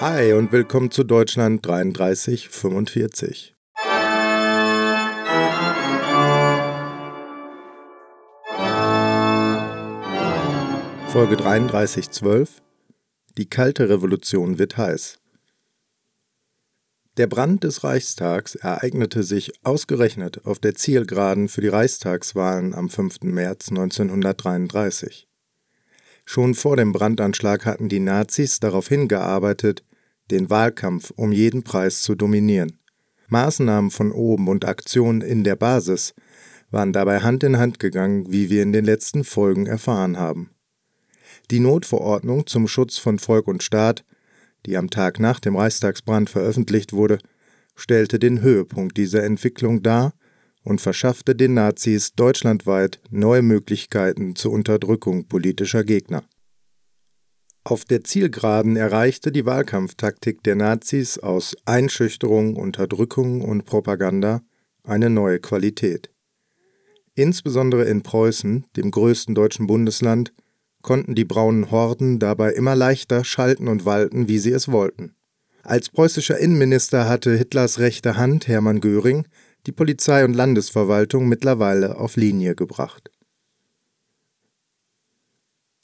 Hi und willkommen zu Deutschland 3345. Folge 3312 Die kalte Revolution wird heiß. Der Brand des Reichstags ereignete sich ausgerechnet auf der Zielgeraden für die Reichstagswahlen am 5. März 1933. Schon vor dem Brandanschlag hatten die Nazis darauf hingearbeitet, den Wahlkampf um jeden Preis zu dominieren. Maßnahmen von oben und Aktionen in der Basis waren dabei Hand in Hand gegangen, wie wir in den letzten Folgen erfahren haben. Die Notverordnung zum Schutz von Volk und Staat, die am Tag nach dem Reichstagsbrand veröffentlicht wurde, stellte den Höhepunkt dieser Entwicklung dar und verschaffte den Nazis deutschlandweit neue Möglichkeiten zur Unterdrückung politischer Gegner. Auf der Zielgeraden erreichte die Wahlkampftaktik der Nazis aus Einschüchterung, Unterdrückung und Propaganda eine neue Qualität. Insbesondere in Preußen, dem größten deutschen Bundesland, konnten die braunen Horden dabei immer leichter schalten und walten, wie sie es wollten. Als preußischer Innenminister hatte Hitlers rechte Hand Hermann Göring die Polizei und Landesverwaltung mittlerweile auf Linie gebracht.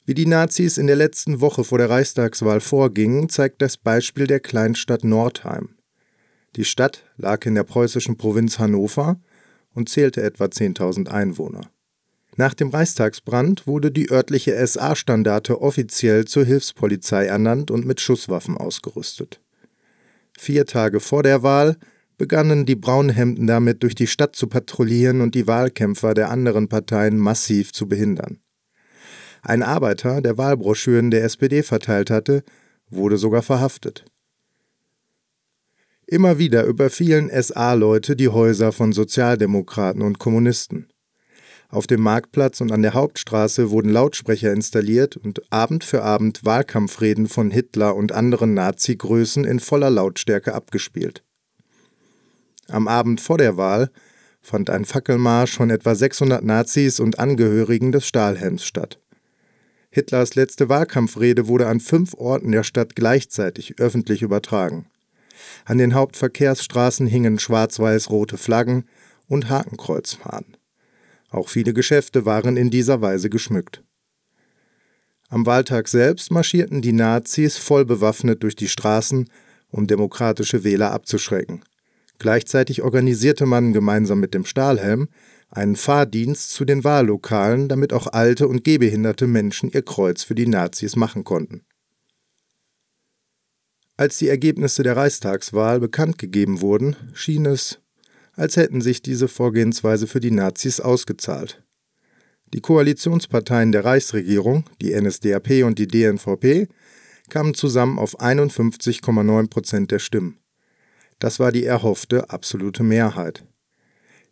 Wie die Nazis in der letzten Woche vor der Reichstagswahl vorgingen, zeigt das Beispiel der Kleinstadt Nordheim. Die Stadt lag in der preußischen Provinz Hannover und zählte etwa 10.000 Einwohner. Nach dem Reichstagsbrand wurde die örtliche SA-Standarte offiziell zur Hilfspolizei ernannt und mit Schusswaffen ausgerüstet. Vier Tage vor der Wahl begannen die Braunhemden damit durch die Stadt zu patrouillieren und die Wahlkämpfer der anderen Parteien massiv zu behindern. Ein Arbeiter, der Wahlbroschüren der SPD verteilt hatte, wurde sogar verhaftet. Immer wieder überfielen SA-Leute die Häuser von Sozialdemokraten und Kommunisten. Auf dem Marktplatz und an der Hauptstraße wurden Lautsprecher installiert und Abend für Abend Wahlkampfreden von Hitler und anderen Nazi-Größen in voller Lautstärke abgespielt. Am Abend vor der Wahl fand ein Fackelmarsch von etwa 600 Nazis und Angehörigen des Stahlhelms statt. Hitlers letzte Wahlkampfrede wurde an fünf Orten der Stadt gleichzeitig öffentlich übertragen. An den Hauptverkehrsstraßen hingen schwarz-weiß-rote Flaggen und Hakenkreuzfahnen. Auch viele Geschäfte waren in dieser Weise geschmückt. Am Wahltag selbst marschierten die Nazis voll bewaffnet durch die Straßen, um demokratische Wähler abzuschrecken. Gleichzeitig organisierte man gemeinsam mit dem Stahlhelm einen Fahrdienst zu den Wahllokalen, damit auch alte und gehbehinderte Menschen ihr Kreuz für die Nazis machen konnten. Als die Ergebnisse der Reichstagswahl bekannt gegeben wurden, schien es, als hätten sich diese Vorgehensweise für die Nazis ausgezahlt. Die Koalitionsparteien der Reichsregierung, die NSDAP und die DNVP, kamen zusammen auf 51,9 Prozent der Stimmen. Das war die erhoffte absolute Mehrheit.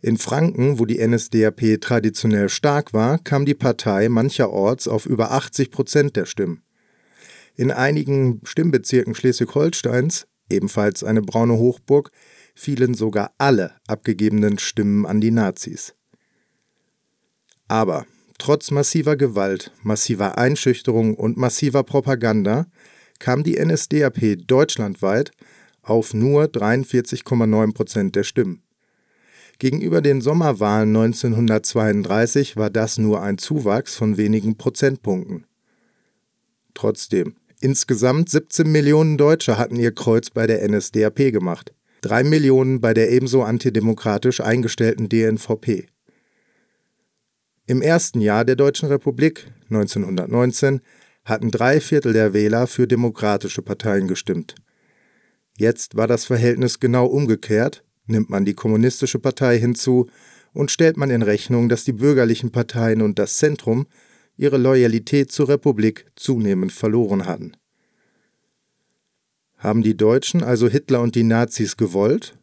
In Franken, wo die NSDAP traditionell stark war, kam die Partei mancherorts auf über 80 Prozent der Stimmen. In einigen Stimmbezirken Schleswig-Holsteins, ebenfalls eine braune Hochburg, fielen sogar alle abgegebenen Stimmen an die Nazis. Aber trotz massiver Gewalt, massiver Einschüchterung und massiver Propaganda kam die NSDAP deutschlandweit auf nur 43,9 Prozent der Stimmen. Gegenüber den Sommerwahlen 1932 war das nur ein Zuwachs von wenigen Prozentpunkten. Trotzdem, insgesamt 17 Millionen Deutsche hatten ihr Kreuz bei der NSDAP gemacht, drei Millionen bei der ebenso antidemokratisch eingestellten DNVP. Im ersten Jahr der Deutschen Republik, 1919, hatten drei Viertel der Wähler für demokratische Parteien gestimmt – Jetzt war das Verhältnis genau umgekehrt, nimmt man die Kommunistische Partei hinzu und stellt man in Rechnung, dass die bürgerlichen Parteien und das Zentrum ihre Loyalität zur Republik zunehmend verloren hatten. Haben die Deutschen also Hitler und die Nazis gewollt?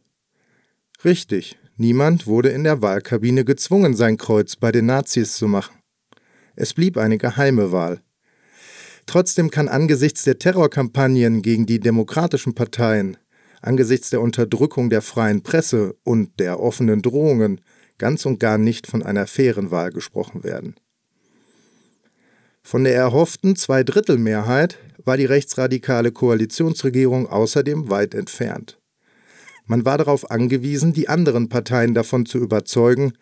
Richtig, niemand wurde in der Wahlkabine gezwungen, sein Kreuz bei den Nazis zu machen. Es blieb eine geheime Wahl. Trotzdem kann angesichts der Terrorkampagnen gegen die demokratischen Parteien, angesichts der Unterdrückung der freien Presse und der offenen Drohungen ganz und gar nicht von einer fairen Wahl gesprochen werden. Von der erhofften Zweidrittelmehrheit war die rechtsradikale Koalitionsregierung außerdem weit entfernt. Man war darauf angewiesen, die anderen Parteien davon zu überzeugen,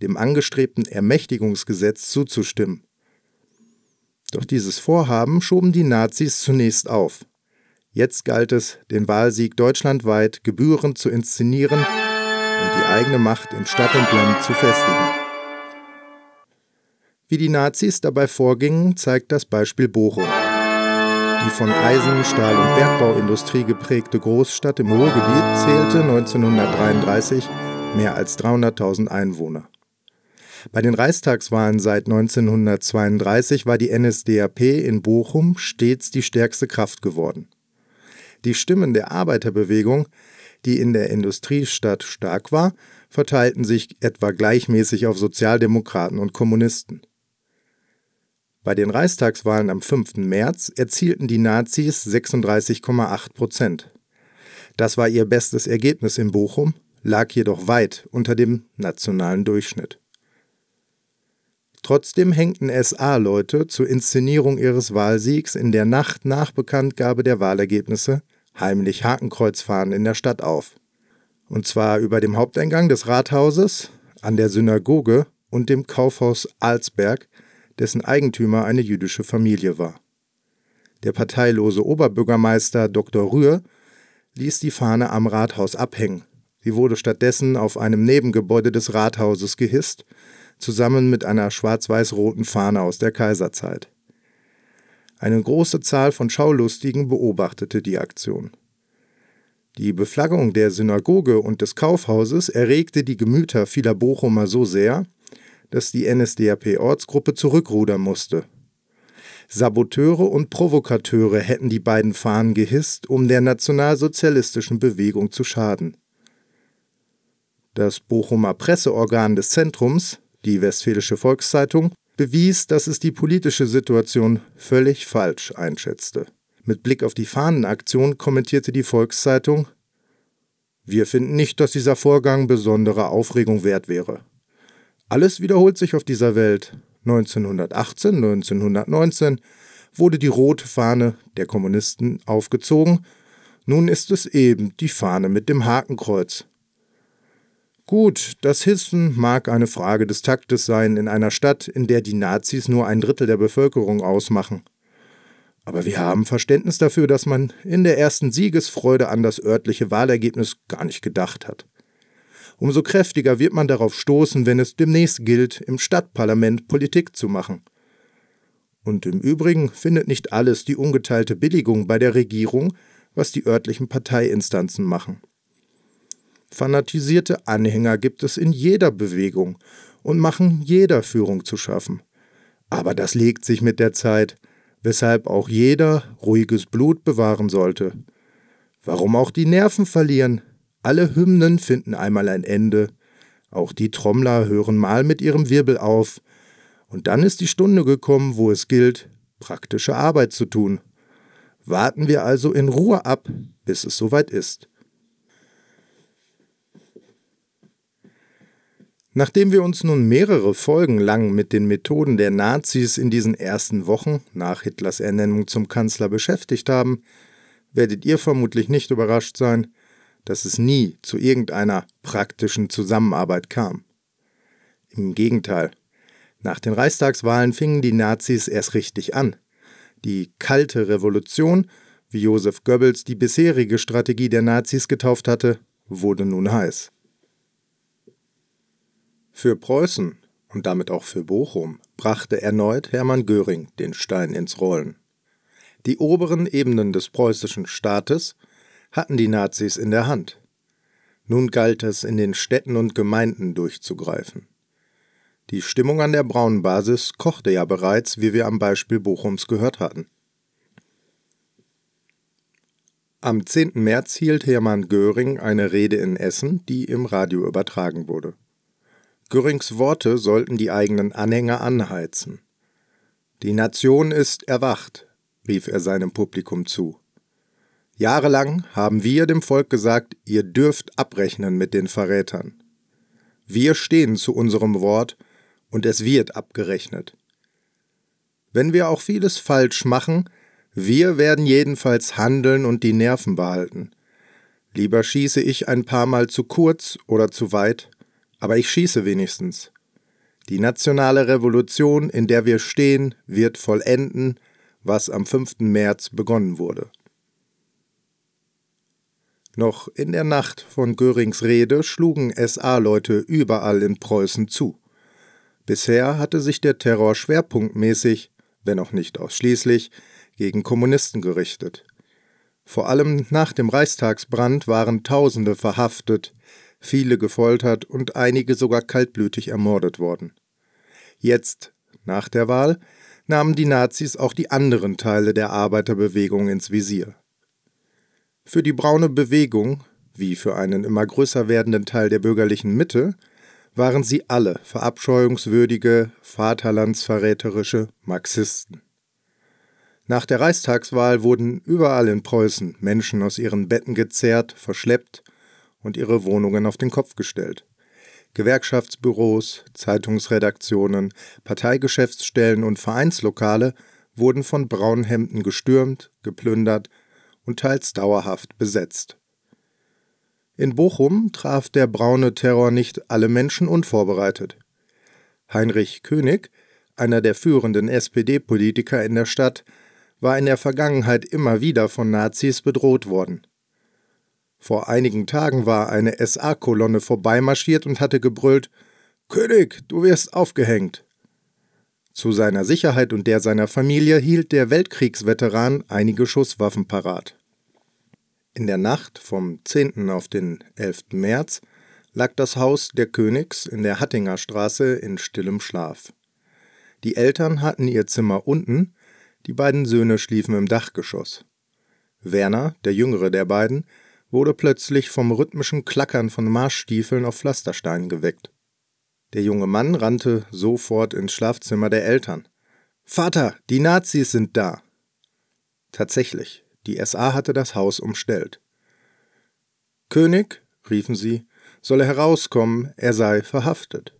dem angestrebten Ermächtigungsgesetz zuzustimmen. Doch dieses Vorhaben schoben die Nazis zunächst auf. Jetzt galt es, den Wahlsieg deutschlandweit gebührend zu inszenieren und die eigene Macht in Stadt und Land zu festigen. Wie die Nazis dabei vorgingen, zeigt das Beispiel Bochum. Die von Eisen-, Stahl- und Bergbauindustrie geprägte Großstadt im Ruhrgebiet zählte 1933 mehr als 300.000 Einwohner. Bei den Reichstagswahlen seit 1932 war die NSDAP in Bochum stets die stärkste Kraft geworden. Die Stimmen der Arbeiterbewegung, die in der Industriestadt stark war, verteilten sich etwa gleichmäßig auf Sozialdemokraten und Kommunisten. Bei den Reichstagswahlen am 5. März erzielten die Nazis 36,8 Prozent. Das war ihr bestes Ergebnis in Bochum, lag jedoch weit unter dem nationalen Durchschnitt. Trotzdem hängten SA-Leute zur Inszenierung ihres Wahlsiegs in der Nacht nach Bekanntgabe der Wahlergebnisse heimlich Hakenkreuzfahnen in der Stadt auf. Und zwar über dem Haupteingang des Rathauses, an der Synagoge und dem Kaufhaus Alsberg, dessen Eigentümer eine jüdische Familie war. Der parteilose Oberbürgermeister Dr. Rühr ließ die Fahne am Rathaus abhängen. Sie wurde stattdessen auf einem Nebengebäude des Rathauses gehisst, zusammen mit einer schwarz-weiß-roten Fahne aus der Kaiserzeit. Eine große Zahl von Schaulustigen beobachtete die Aktion. Die Beflaggung der Synagoge und des Kaufhauses erregte die Gemüter vieler Bochumer so sehr, dass die NSDAP-Ortsgruppe zurückrudern musste. Saboteure und Provokateure hätten die beiden Fahnen gehisst, um der nationalsozialistischen Bewegung zu schaden. Das Bochumer Presseorgan des Zentrums, die Westfälische Volkszeitung, bewies, dass es die politische Situation völlig falsch einschätzte. Mit Blick auf die Fahnenaktion kommentierte die Volkszeitung Wir finden nicht, dass dieser Vorgang besonderer Aufregung wert wäre. Alles wiederholt sich auf dieser Welt. 1918, 1919 wurde die rote Fahne der Kommunisten aufgezogen, nun ist es eben die Fahne mit dem Hakenkreuz. Gut, das Hissen mag eine Frage des Taktes sein in einer Stadt, in der die Nazis nur ein Drittel der Bevölkerung ausmachen. Aber wir haben Verständnis dafür, dass man in der ersten Siegesfreude an das örtliche Wahlergebnis gar nicht gedacht hat. Umso kräftiger wird man darauf stoßen, wenn es demnächst gilt, im Stadtparlament Politik zu machen. Und im Übrigen findet nicht alles die ungeteilte Billigung bei der Regierung, was die örtlichen Parteiinstanzen machen. Fanatisierte Anhänger gibt es in jeder Bewegung und machen jeder Führung zu schaffen. Aber das legt sich mit der Zeit, weshalb auch jeder ruhiges Blut bewahren sollte. Warum auch die Nerven verlieren, alle Hymnen finden einmal ein Ende, auch die Trommler hören mal mit ihrem Wirbel auf, und dann ist die Stunde gekommen, wo es gilt, praktische Arbeit zu tun. Warten wir also in Ruhe ab, bis es soweit ist. Nachdem wir uns nun mehrere Folgen lang mit den Methoden der Nazis in diesen ersten Wochen nach Hitlers Ernennung zum Kanzler beschäftigt haben, werdet ihr vermutlich nicht überrascht sein, dass es nie zu irgendeiner praktischen Zusammenarbeit kam. Im Gegenteil, nach den Reichstagswahlen fingen die Nazis erst richtig an. Die kalte Revolution, wie Josef Goebbels die bisherige Strategie der Nazis getauft hatte, wurde nun heiß. Für Preußen und damit auch für Bochum brachte erneut Hermann Göring den Stein ins Rollen. Die oberen Ebenen des preußischen Staates hatten die Nazis in der Hand. Nun galt es, in den Städten und Gemeinden durchzugreifen. Die Stimmung an der braunen Basis kochte ja bereits, wie wir am Beispiel Bochums gehört hatten. Am 10. März hielt Hermann Göring eine Rede in Essen, die im Radio übertragen wurde. Görings Worte sollten die eigenen Anhänger anheizen. Die Nation ist erwacht, rief er seinem Publikum zu. Jahrelang haben wir dem Volk gesagt, ihr dürft abrechnen mit den Verrätern. Wir stehen zu unserem Wort und es wird abgerechnet. Wenn wir auch vieles falsch machen, wir werden jedenfalls handeln und die Nerven behalten. Lieber schieße ich ein paar Mal zu kurz oder zu weit, aber ich schieße wenigstens. Die nationale Revolution, in der wir stehen, wird vollenden, was am 5. März begonnen wurde. Noch in der Nacht von Görings Rede schlugen SA-Leute überall in Preußen zu. Bisher hatte sich der Terror schwerpunktmäßig, wenn auch nicht ausschließlich, gegen Kommunisten gerichtet. Vor allem nach dem Reichstagsbrand waren Tausende verhaftet, viele gefoltert und einige sogar kaltblütig ermordet worden. Jetzt, nach der Wahl, nahmen die Nazis auch die anderen Teile der Arbeiterbewegung ins Visier. Für die braune Bewegung, wie für einen immer größer werdenden Teil der bürgerlichen Mitte, waren sie alle verabscheuungswürdige, vaterlandsverräterische Marxisten. Nach der Reichstagswahl wurden überall in Preußen Menschen aus ihren Betten gezerrt, verschleppt und ihre Wohnungen auf den Kopf gestellt. Gewerkschaftsbüros, Zeitungsredaktionen, Parteigeschäftsstellen und Vereinslokale wurden von Braunhemden gestürmt, geplündert und teils dauerhaft besetzt. In Bochum traf der braune Terror nicht alle Menschen unvorbereitet. Heinrich König, einer der führenden SPD-Politiker in der Stadt, war in der Vergangenheit immer wieder von Nazis bedroht worden. Vor einigen Tagen war eine SA-Kolonne vorbeimarschiert und hatte gebrüllt: König, du wirst aufgehängt. Zu seiner Sicherheit und der seiner Familie hielt der Weltkriegsveteran einige Schusswaffen parat. In der Nacht vom 10. auf den 11. März lag das Haus der Königs in der Hattinger Straße in stillem Schlaf. Die Eltern hatten ihr Zimmer unten, die beiden Söhne schliefen im Dachgeschoss. Werner, der jüngere der beiden, wurde plötzlich vom rhythmischen Klackern von Marschstiefeln auf Pflastersteinen geweckt. Der junge Mann rannte sofort ins Schlafzimmer der Eltern. Vater, die Nazis sind da. Tatsächlich, die SA hatte das Haus umstellt. König, riefen sie, solle herauskommen, er sei verhaftet.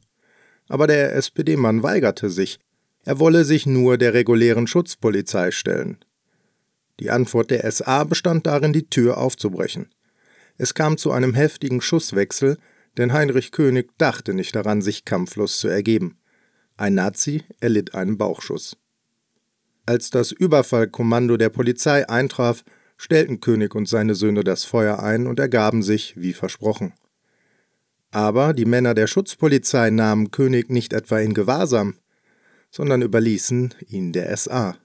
Aber der SPD-Mann weigerte sich, er wolle sich nur der regulären Schutzpolizei stellen. Die Antwort der SA bestand darin, die Tür aufzubrechen. Es kam zu einem heftigen Schusswechsel, denn Heinrich König dachte nicht daran, sich kampflos zu ergeben. Ein Nazi erlitt einen Bauchschuss. Als das Überfallkommando der Polizei eintraf, stellten König und seine Söhne das Feuer ein und ergaben sich, wie versprochen. Aber die Männer der Schutzpolizei nahmen König nicht etwa in Gewahrsam, sondern überließen ihn der SA.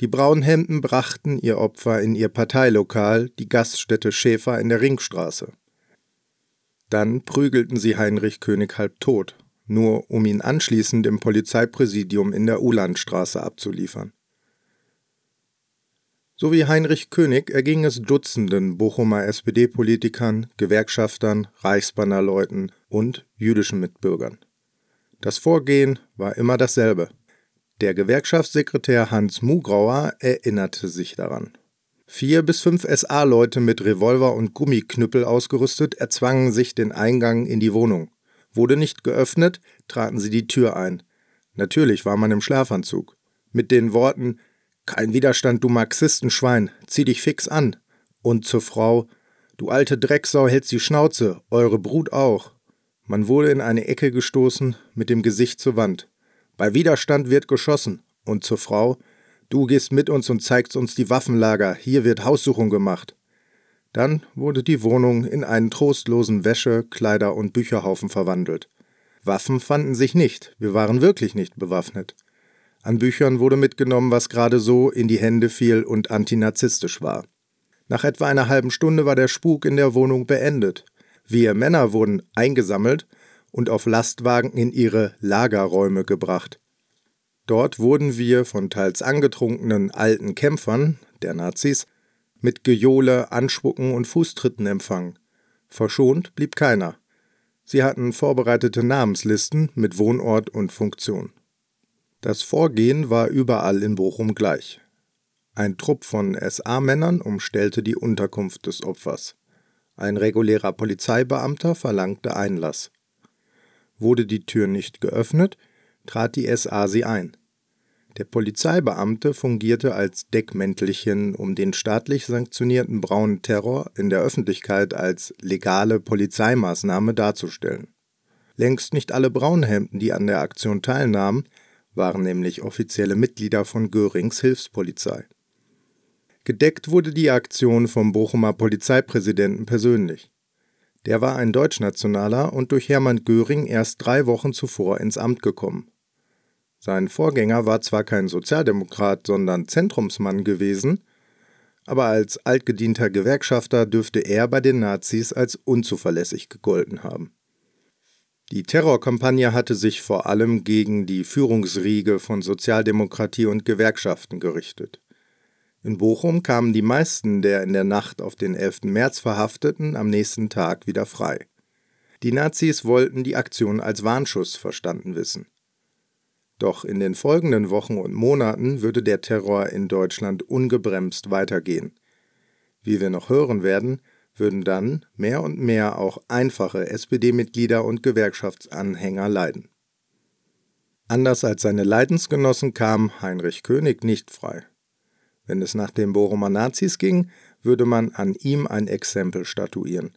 Die Braunhemden brachten ihr Opfer in ihr Parteilokal, die Gaststätte Schäfer in der Ringstraße. Dann prügelten sie Heinrich König halb tot, nur um ihn anschließend im Polizeipräsidium in der Ulandstraße abzuliefern. So wie Heinrich König erging es Dutzenden Bochumer SPD-Politikern, Gewerkschaftern, Reichsbannerleuten und jüdischen Mitbürgern. Das Vorgehen war immer dasselbe. Der Gewerkschaftssekretär Hans Mugrauer erinnerte sich daran. Vier bis fünf SA-Leute mit Revolver und Gummiknüppel ausgerüstet erzwangen sich den Eingang in die Wohnung. Wurde nicht geöffnet, traten sie die Tür ein. Natürlich war man im Schlafanzug. Mit den Worten Kein Widerstand, du Marxistenschwein, zieh dich fix an. Und zur Frau Du alte Drecksau hältst die Schnauze, eure Brut auch. Man wurde in eine Ecke gestoßen, mit dem Gesicht zur Wand. Bei Widerstand wird geschossen. Und zur Frau, du gehst mit uns und zeigst uns die Waffenlager, hier wird Haussuchung gemacht. Dann wurde die Wohnung in einen trostlosen Wäsche-, Kleider- und Bücherhaufen verwandelt. Waffen fanden sich nicht, wir waren wirklich nicht bewaffnet. An Büchern wurde mitgenommen, was gerade so in die Hände fiel und antinazistisch war. Nach etwa einer halben Stunde war der Spuk in der Wohnung beendet. Wir Männer wurden eingesammelt und auf Lastwagen in ihre Lagerräume gebracht. Dort wurden wir von teils angetrunkenen alten Kämpfern, der Nazis, mit Gejohle, Anspucken und Fußtritten empfangen. Verschont blieb keiner. Sie hatten vorbereitete Namenslisten mit Wohnort und Funktion. Das Vorgehen war überall in Bochum gleich. Ein Trupp von SA-Männern umstellte die Unterkunft des Opfers. Ein regulärer Polizeibeamter verlangte Einlass. Wurde die Tür nicht geöffnet, trat die SA sie ein. Der Polizeibeamte fungierte als Deckmäntelchen, um den staatlich sanktionierten braunen Terror in der Öffentlichkeit als legale Polizeimaßnahme darzustellen. Längst nicht alle Braunhemden, die an der Aktion teilnahmen, waren nämlich offizielle Mitglieder von Görings Hilfspolizei. Gedeckt wurde die Aktion vom Bochumer Polizeipräsidenten persönlich. Der war ein Deutschnationaler und durch Hermann Göring erst drei Wochen zuvor ins Amt gekommen. Sein Vorgänger war zwar kein Sozialdemokrat, sondern Zentrumsmann gewesen, aber als altgedienter Gewerkschafter dürfte er bei den Nazis als unzuverlässig gegolten haben. Die Terrorkampagne hatte sich vor allem gegen die Führungsriege von Sozialdemokratie und Gewerkschaften gerichtet. In Bochum kamen die meisten der in der Nacht auf den 11. März Verhafteten am nächsten Tag wieder frei. Die Nazis wollten die Aktion als Warnschuss verstanden wissen. Doch in den folgenden Wochen und Monaten würde der Terror in Deutschland ungebremst weitergehen. Wie wir noch hören werden, würden dann mehr und mehr auch einfache SPD-Mitglieder und Gewerkschaftsanhänger leiden. Anders als seine Leidensgenossen kam Heinrich König nicht frei. Wenn es nach den Bochumer Nazis ging, würde man an ihm ein Exempel statuieren.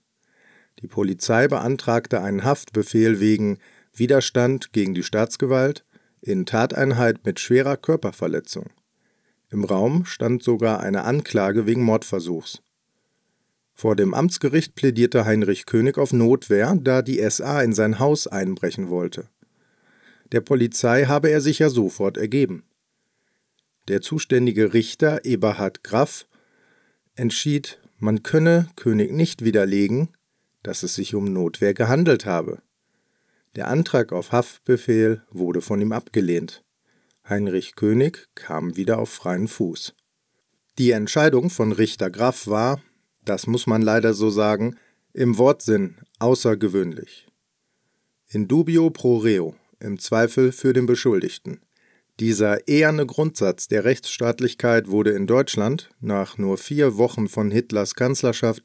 Die Polizei beantragte einen Haftbefehl wegen Widerstand gegen die Staatsgewalt, in Tateinheit mit schwerer Körperverletzung. Im Raum stand sogar eine Anklage wegen Mordversuchs. Vor dem Amtsgericht plädierte Heinrich König auf Notwehr, da die SA in sein Haus einbrechen wollte. Der Polizei habe er sich ja sofort ergeben. Der zuständige Richter Eberhard Graff entschied, man könne König nicht widerlegen, dass es sich um Notwehr gehandelt habe. Der Antrag auf Haftbefehl wurde von ihm abgelehnt. Heinrich König kam wieder auf freien Fuß. Die Entscheidung von Richter Graff war, das muss man leider so sagen, im Wortsinn außergewöhnlich. In dubio pro reo, im Zweifel für den Beschuldigten. Dieser eherne Grundsatz der Rechtsstaatlichkeit wurde in Deutschland, nach nur vier Wochen von Hitlers Kanzlerschaft,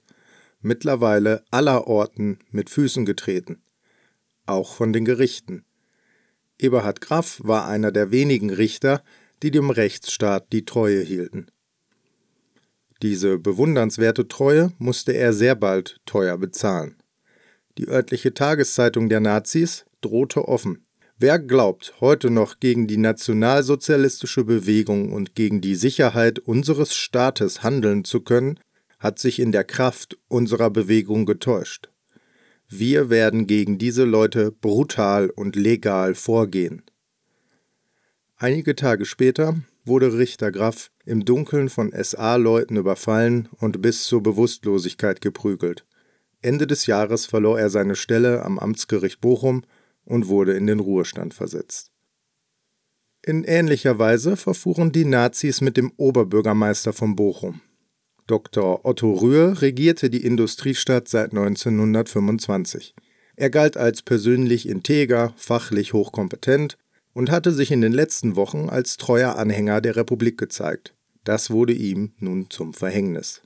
mittlerweile allerorten mit Füßen getreten auch von den Gerichten. Eberhard Graff war einer der wenigen Richter, die dem Rechtsstaat die Treue hielten. Diese bewundernswerte Treue musste er sehr bald teuer bezahlen. Die örtliche Tageszeitung der Nazis drohte offen. Wer glaubt, heute noch gegen die nationalsozialistische Bewegung und gegen die Sicherheit unseres Staates handeln zu können, hat sich in der Kraft unserer Bewegung getäuscht. Wir werden gegen diese Leute brutal und legal vorgehen. Einige Tage später wurde Richter Graff im Dunkeln von SA-Leuten überfallen und bis zur Bewusstlosigkeit geprügelt. Ende des Jahres verlor er seine Stelle am Amtsgericht Bochum und wurde in den Ruhestand versetzt. In ähnlicher Weise verfuhren die Nazis mit dem Oberbürgermeister von Bochum, Dr. Otto Rühr regierte die Industriestadt seit 1925. Er galt als persönlich integer, fachlich hochkompetent und hatte sich in den letzten Wochen als treuer Anhänger der Republik gezeigt. Das wurde ihm nun zum Verhängnis.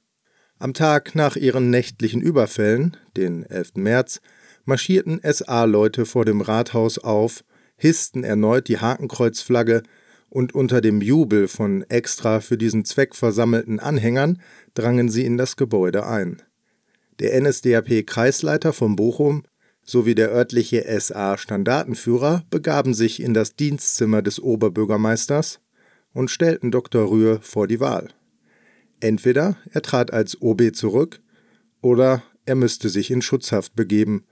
Am Tag nach ihren nächtlichen Überfällen, den 11. März, marschierten SA-Leute vor dem Rathaus auf, hissten erneut die Hakenkreuzflagge und unter dem Jubel von extra für diesen Zweck versammelten Anhängern drangen sie in das Gebäude ein. Der NSDAP-Kreisleiter von Bochum sowie der örtliche SA-Standartenführer begaben sich in das Dienstzimmer des Oberbürgermeisters und stellten Dr. Rühr vor die Wahl. Entweder er trat als OB zurück oder er müsste sich in Schutzhaft begeben,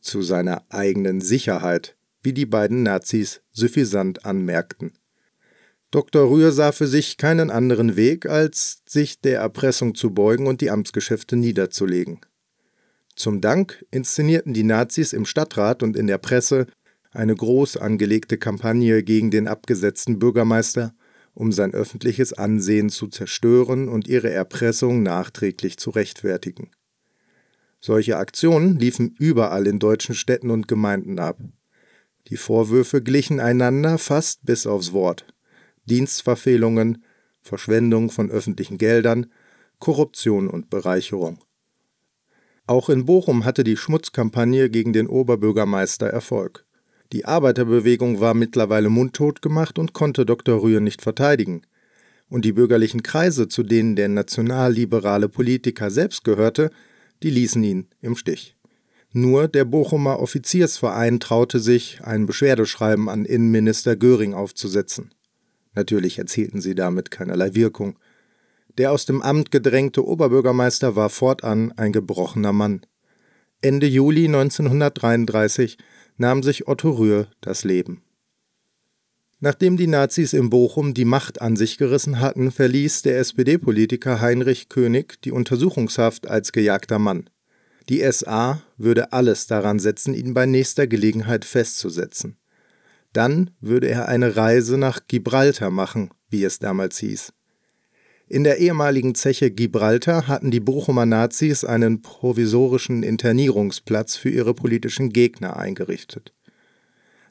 zu seiner eigenen Sicherheit, wie die beiden Nazis suffisant anmerkten. Dr. Rühr sah für sich keinen anderen Weg, als sich der Erpressung zu beugen und die Amtsgeschäfte niederzulegen. Zum Dank inszenierten die Nazis im Stadtrat und in der Presse eine groß angelegte Kampagne gegen den abgesetzten Bürgermeister, um sein öffentliches Ansehen zu zerstören und ihre Erpressung nachträglich zu rechtfertigen. Solche Aktionen liefen überall in deutschen Städten und Gemeinden ab. Die Vorwürfe glichen einander fast bis aufs Wort. Dienstverfehlungen, Verschwendung von öffentlichen Geldern, Korruption und Bereicherung. Auch in Bochum hatte die Schmutzkampagne gegen den Oberbürgermeister Erfolg. Die Arbeiterbewegung war mittlerweile mundtot gemacht und konnte Dr. Rühr nicht verteidigen. Und die bürgerlichen Kreise, zu denen der nationalliberale Politiker selbst gehörte, die ließen ihn im Stich. Nur der Bochumer Offiziersverein traute sich, ein Beschwerdeschreiben an Innenminister Göring aufzusetzen. Natürlich erzielten sie damit keinerlei Wirkung. Der aus dem Amt gedrängte Oberbürgermeister war fortan ein gebrochener Mann. Ende Juli 1933 nahm sich Otto Rühr das Leben. Nachdem die Nazis in Bochum die Macht an sich gerissen hatten, verließ der SPD-Politiker Heinrich König die Untersuchungshaft als gejagter Mann. Die SA würde alles daran setzen, ihn bei nächster Gelegenheit festzusetzen. Dann würde er eine Reise nach Gibraltar machen, wie es damals hieß. In der ehemaligen Zeche Gibraltar hatten die Bochumer Nazis einen provisorischen Internierungsplatz für ihre politischen Gegner eingerichtet.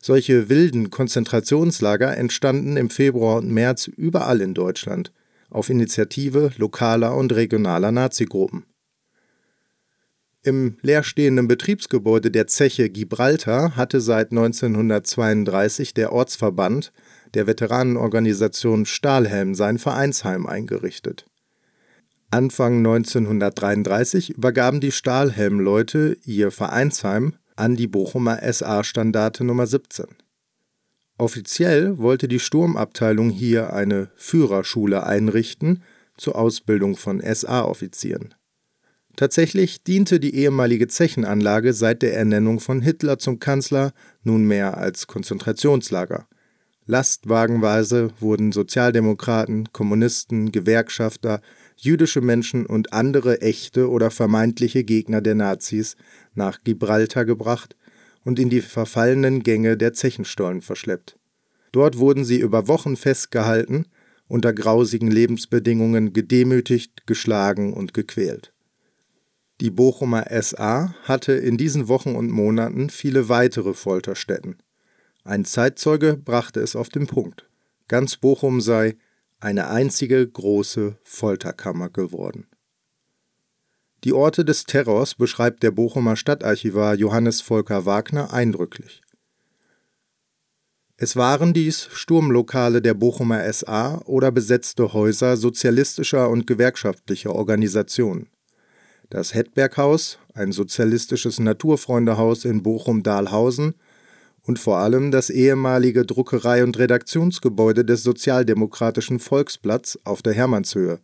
Solche wilden Konzentrationslager entstanden im Februar und März überall in Deutschland, auf Initiative lokaler und regionaler Nazigruppen. Im leerstehenden Betriebsgebäude der Zeche Gibraltar hatte seit 1932 der Ortsverband der Veteranenorganisation Stahlhelm sein Vereinsheim eingerichtet. Anfang 1933 übergaben die Stahlhelm-Leute ihr Vereinsheim an die Bochumer SA-Standarte Nummer 17. Offiziell wollte die Sturmabteilung hier eine Führerschule einrichten zur Ausbildung von SA-Offizieren. Tatsächlich diente die ehemalige Zechenanlage seit der Ernennung von Hitler zum Kanzler nunmehr als Konzentrationslager – Lastwagenweise wurden Sozialdemokraten, Kommunisten, Gewerkschafter, jüdische Menschen und andere echte oder vermeintliche Gegner der Nazis nach Gibraltar gebracht und in die verfallenen Gänge der Zechenstollen verschleppt. Dort wurden sie über Wochen festgehalten, unter grausigen Lebensbedingungen gedemütigt, geschlagen und gequält. Die Bochumer SA hatte in diesen Wochen und Monaten viele weitere Folterstätten ein Zeitzeuge brachte es auf den Punkt. Ganz Bochum sei eine einzige große Folterkammer geworden. Die Orte des Terrors beschreibt der Bochumer Stadtarchivar Johannes Volker Wagner eindrücklich. Es waren dies Sturmlokale der Bochumer SA oder besetzte Häuser sozialistischer und gewerkschaftlicher Organisationen. Das Hedberghaus, ein sozialistisches Naturfreundehaus in Bochum-Dahlhausen, und vor allem das ehemalige Druckerei- und Redaktionsgebäude des Sozialdemokratischen Volksblatts auf der Hermannshöhe.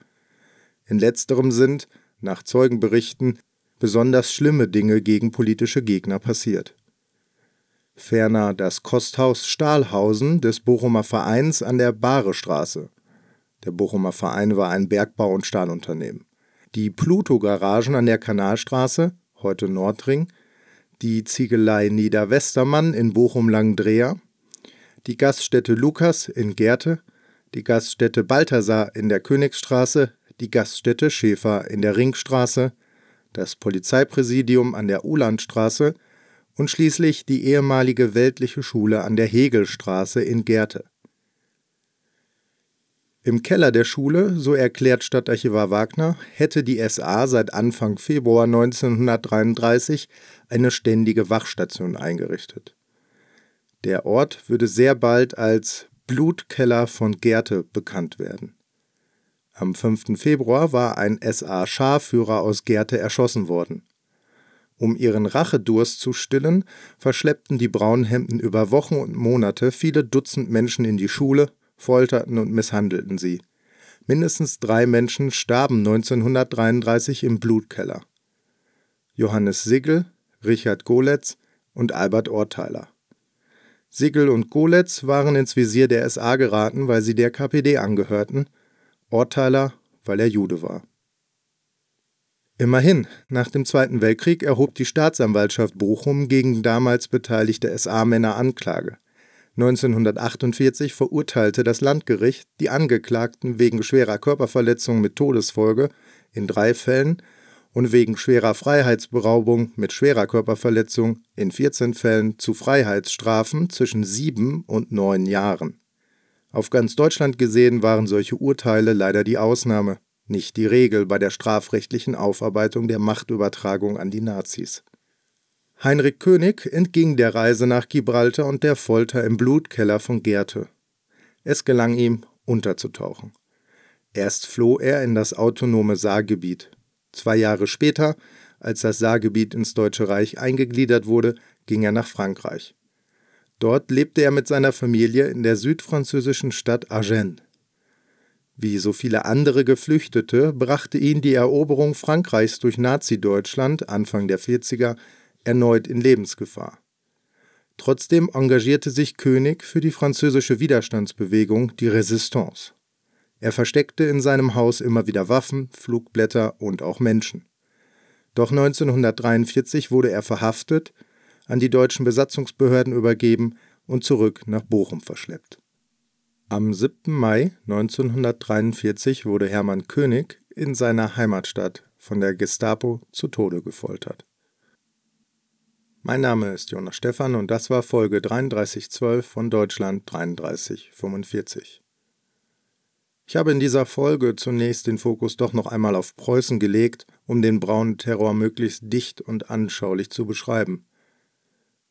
In letzterem sind, nach Zeugenberichten, besonders schlimme Dinge gegen politische Gegner passiert. Ferner das Kosthaus Stahlhausen des Bochumer Vereins an der Bahrestraße. Der Bochumer Verein war ein Bergbau- und Stahlunternehmen. Die Pluto-Garagen an der Kanalstraße, heute Nordring, die Ziegelei Niederwestermann in Bochum-Langendreher, die Gaststätte Lukas in Gerte, die Gaststätte Balthasar in der Königsstraße, die Gaststätte Schäfer in der Ringstraße, das Polizeipräsidium an der Ulandstraße und schließlich die ehemalige weltliche Schule an der Hegelstraße in Gerte. Im Keller der Schule, so erklärt Stadtarchivar Wagner, hätte die SA seit Anfang Februar 1933 eine ständige Wachstation eingerichtet. Der Ort würde sehr bald als Blutkeller von Gerte bekannt werden. Am 5. Februar war ein SA-Scharführer aus Gerte erschossen worden. Um ihren Rachedurst zu stillen, verschleppten die Braunhemden über Wochen und Monate viele Dutzend Menschen in die Schule folterten und misshandelten sie. Mindestens drei Menschen starben 1933 im Blutkeller. Johannes Sigel, Richard Goletz und Albert Orteiler. Sigel und Goletz waren ins Visier der SA geraten, weil sie der KPD angehörten, Orteiler, weil er Jude war. Immerhin, nach dem Zweiten Weltkrieg erhob die Staatsanwaltschaft Bochum gegen damals beteiligte SA-Männer Anklage. 1948 verurteilte das Landgericht die Angeklagten wegen schwerer Körperverletzung mit Todesfolge in drei Fällen und wegen schwerer Freiheitsberaubung mit schwerer Körperverletzung in 14 Fällen zu Freiheitsstrafen zwischen sieben und neun Jahren. Auf ganz Deutschland gesehen waren solche Urteile leider die Ausnahme, nicht die Regel bei der strafrechtlichen Aufarbeitung der Machtübertragung an die Nazis Heinrich König entging der Reise nach Gibraltar und der Folter im Blutkeller von Gerte. Es gelang ihm, unterzutauchen. Erst floh er in das autonome Saargebiet. Zwei Jahre später, als das Saargebiet ins Deutsche Reich eingegliedert wurde, ging er nach Frankreich. Dort lebte er mit seiner Familie in der südfranzösischen Stadt Agen. Wie so viele andere Geflüchtete brachte ihn die Eroberung Frankreichs durch Nazi-Deutschland Anfang der 40er erneut in Lebensgefahr. Trotzdem engagierte sich König für die französische Widerstandsbewegung, die Resistance. Er versteckte in seinem Haus immer wieder Waffen, Flugblätter und auch Menschen. Doch 1943 wurde er verhaftet, an die deutschen Besatzungsbehörden übergeben und zurück nach Bochum verschleppt. Am 7. Mai 1943 wurde Hermann König in seiner Heimatstadt von der Gestapo zu Tode gefoltert. Mein Name ist Jonas Stephan und das war Folge 3312 von Deutschland 3345. Ich habe in dieser Folge zunächst den Fokus doch noch einmal auf Preußen gelegt, um den braunen Terror möglichst dicht und anschaulich zu beschreiben.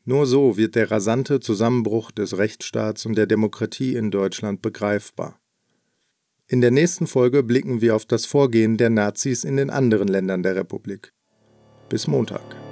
Nur so wird der rasante Zusammenbruch des Rechtsstaats und der Demokratie in Deutschland begreifbar. In der nächsten Folge blicken wir auf das Vorgehen der Nazis in den anderen Ländern der Republik. Bis Montag.